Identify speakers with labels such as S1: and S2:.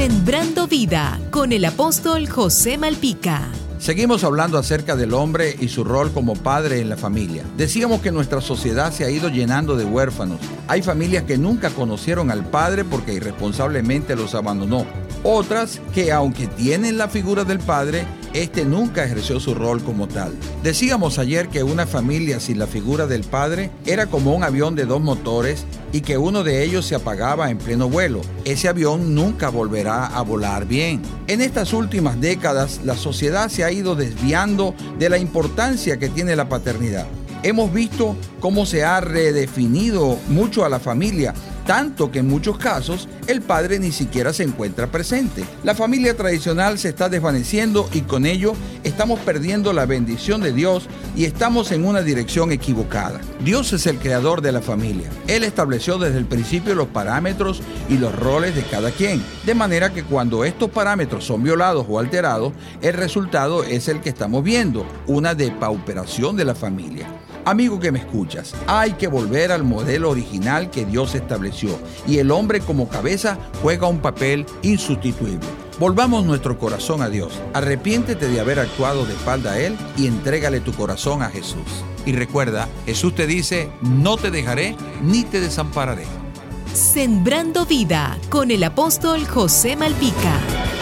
S1: Sembrando vida con el apóstol José Malpica.
S2: Seguimos hablando acerca del hombre y su rol como padre en la familia. Decíamos que nuestra sociedad se ha ido llenando de huérfanos. Hay familias que nunca conocieron al padre porque irresponsablemente los abandonó. Otras que aunque tienen la figura del padre, este nunca ejerció su rol como tal. Decíamos ayer que una familia sin la figura del padre era como un avión de dos motores y que uno de ellos se apagaba en pleno vuelo. Ese avión nunca volverá a volar bien. En estas últimas décadas, la sociedad se ha ido desviando de la importancia que tiene la paternidad. Hemos visto cómo se ha redefinido mucho a la familia tanto que en muchos casos el padre ni siquiera se encuentra presente. La familia tradicional se está desvaneciendo y con ello estamos perdiendo la bendición de Dios y estamos en una dirección equivocada. Dios es el creador de la familia. Él estableció desde el principio los parámetros y los roles de cada quien, de manera que cuando estos parámetros son violados o alterados, el resultado es el que estamos viendo, una depauperación de la familia. Amigo que me escuchas, hay que volver al modelo original que Dios estableció y el hombre como cabeza juega un papel insustituible. Volvamos nuestro corazón a Dios. Arrepiéntete de haber actuado de espalda a Él y entrégale tu corazón a Jesús. Y recuerda, Jesús te dice, no te dejaré ni te desampararé.
S1: Sembrando vida con el apóstol José Malpica.